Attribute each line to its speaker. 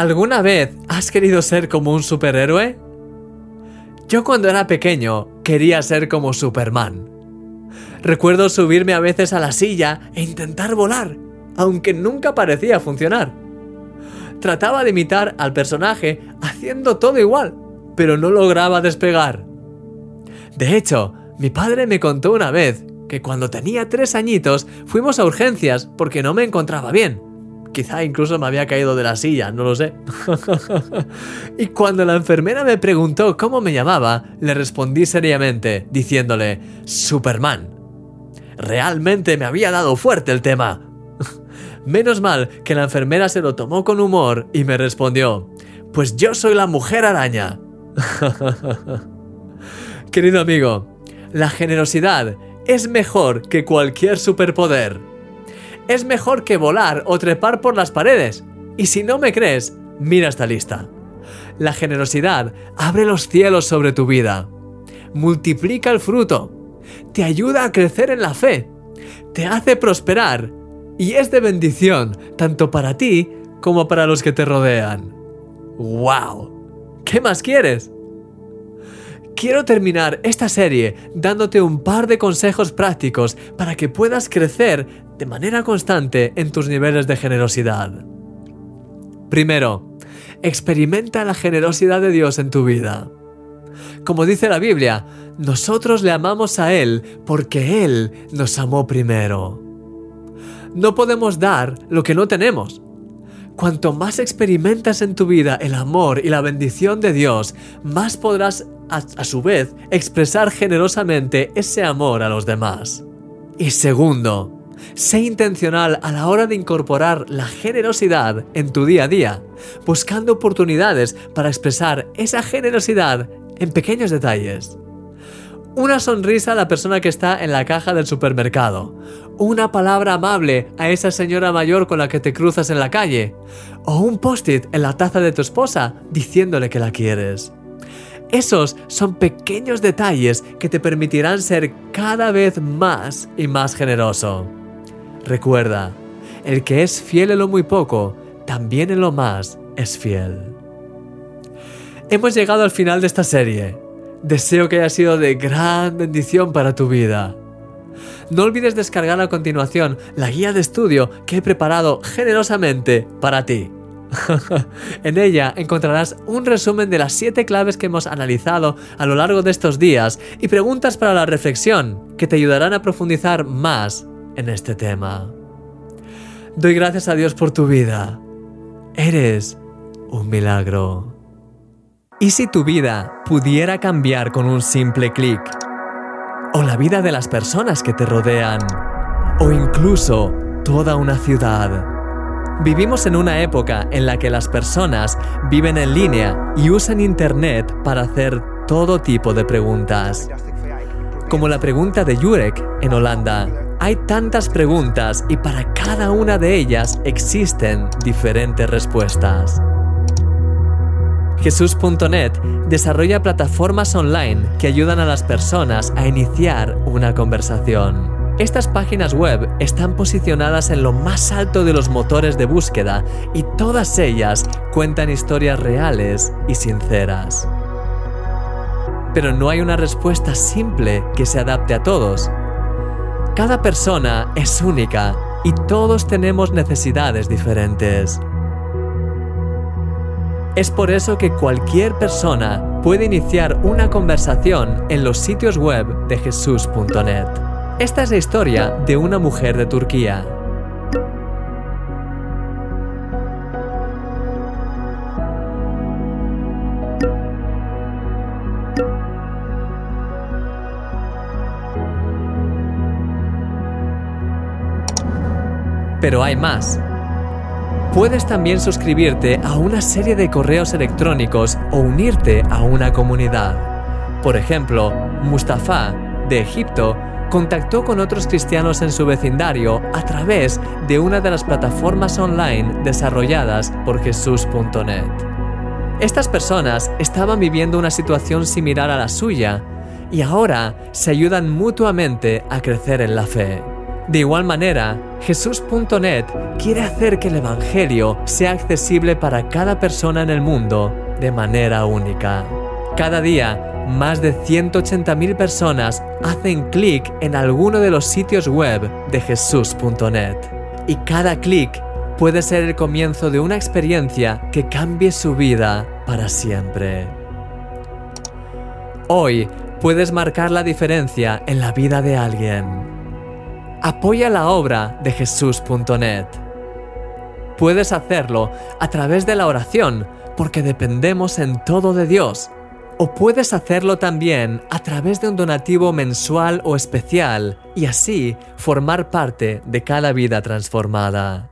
Speaker 1: ¿Alguna vez has querido ser como un superhéroe? Yo cuando era pequeño quería ser como Superman. Recuerdo subirme a veces a la silla e intentar volar, aunque nunca parecía funcionar. Trataba de imitar al personaje haciendo todo igual, pero no lograba despegar. De hecho, mi padre me contó una vez que cuando tenía tres añitos fuimos a urgencias porque no me encontraba bien. Quizá incluso me había caído de la silla, no lo sé. y cuando la enfermera me preguntó cómo me llamaba, le respondí seriamente, diciéndole, Superman. Realmente me había dado fuerte el tema. Menos mal que la enfermera se lo tomó con humor y me respondió, pues yo soy la mujer araña. Querido amigo, la generosidad es mejor que cualquier superpoder. Es mejor que volar o trepar por las paredes. Y si no me crees, mira esta lista. La generosidad abre los cielos sobre tu vida. Multiplica el fruto. Te ayuda a crecer en la fe. Te hace prosperar. Y es de bendición tanto para ti como para los que te rodean. ¡Wow! ¿Qué más quieres? Quiero terminar esta serie dándote un par de consejos prácticos para que puedas crecer de manera constante en tus niveles de generosidad. Primero, experimenta la generosidad de Dios en tu vida. Como dice la Biblia, nosotros le amamos a Él porque Él nos amó primero. No podemos dar lo que no tenemos. Cuanto más experimentas en tu vida el amor y la bendición de Dios, más podrás a, su vez, expresar generosamente ese amor a los demás. Y segundo, sé intencional a la hora de incorporar la generosidad en tu día a día, buscando oportunidades para expresar esa generosidad en pequeños detalles. Una sonrisa a la persona que está en la caja del supermercado. Una palabra amable a esa señora mayor con la que te cruzas en la calle. O un post-it en la taza de tu esposa diciéndole que la quieres. Esos son pequeños detalles que te permitirán ser cada vez más y más generoso. Recuerda, el que es fiel en lo muy poco, también en lo más es fiel. Hemos llegado al final de esta serie. Deseo que haya sido de gran bendición para tu vida. No olvides descargar a continuación la guía de estudio que he preparado generosamente para ti. en ella encontrarás un resumen de las 7 claves que hemos analizado a lo largo de estos días y preguntas para la reflexión que te ayudarán a profundizar más en este tema. Doy gracias a Dios por tu vida. Eres un milagro. ¿Y si tu vida pudiera cambiar con un simple clic? ¿O la vida de las personas que te rodean? ¿O incluso toda una ciudad? Vivimos en una época en la que las personas viven en línea y usan Internet para hacer todo tipo de preguntas. Como la pregunta de Jurek en Holanda. Hay tantas preguntas y para cada una de ellas existen diferentes respuestas. Jesús.net desarrolla plataformas online que ayudan a las personas a iniciar una conversación. Estas páginas web están posicionadas en lo más alto de los motores de búsqueda y todas ellas cuentan historias reales y sinceras. Pero no hay una respuesta simple que se adapte a todos. Cada persona es única y todos tenemos necesidades diferentes. Es por eso que cualquier persona puede iniciar una conversación en los sitios web de jesús.net. Esta es la historia de una mujer de Turquía. Pero hay más. Puedes también suscribirte a una serie de correos electrónicos o unirte a una comunidad. Por ejemplo, Mustafa, de Egipto, contactó con otros cristianos en su vecindario a través de una de las plataformas online desarrolladas por Jesús.net. Estas personas estaban viviendo una situación similar a la suya y ahora se ayudan mutuamente a crecer en la fe. De igual manera, Jesús.net quiere hacer que el Evangelio sea accesible para cada persona en el mundo de manera única. Cada día, más de 180.000 personas hacen clic en alguno de los sitios web de Jesús.net. Y cada clic puede ser el comienzo de una experiencia que cambie su vida para siempre. Hoy puedes marcar la diferencia en la vida de alguien apoya la obra de Jesús.net. Puedes hacerlo a través de la oración, porque dependemos en todo de Dios. O puedes hacerlo también a través de un donativo mensual o especial y así formar parte de cada vida transformada.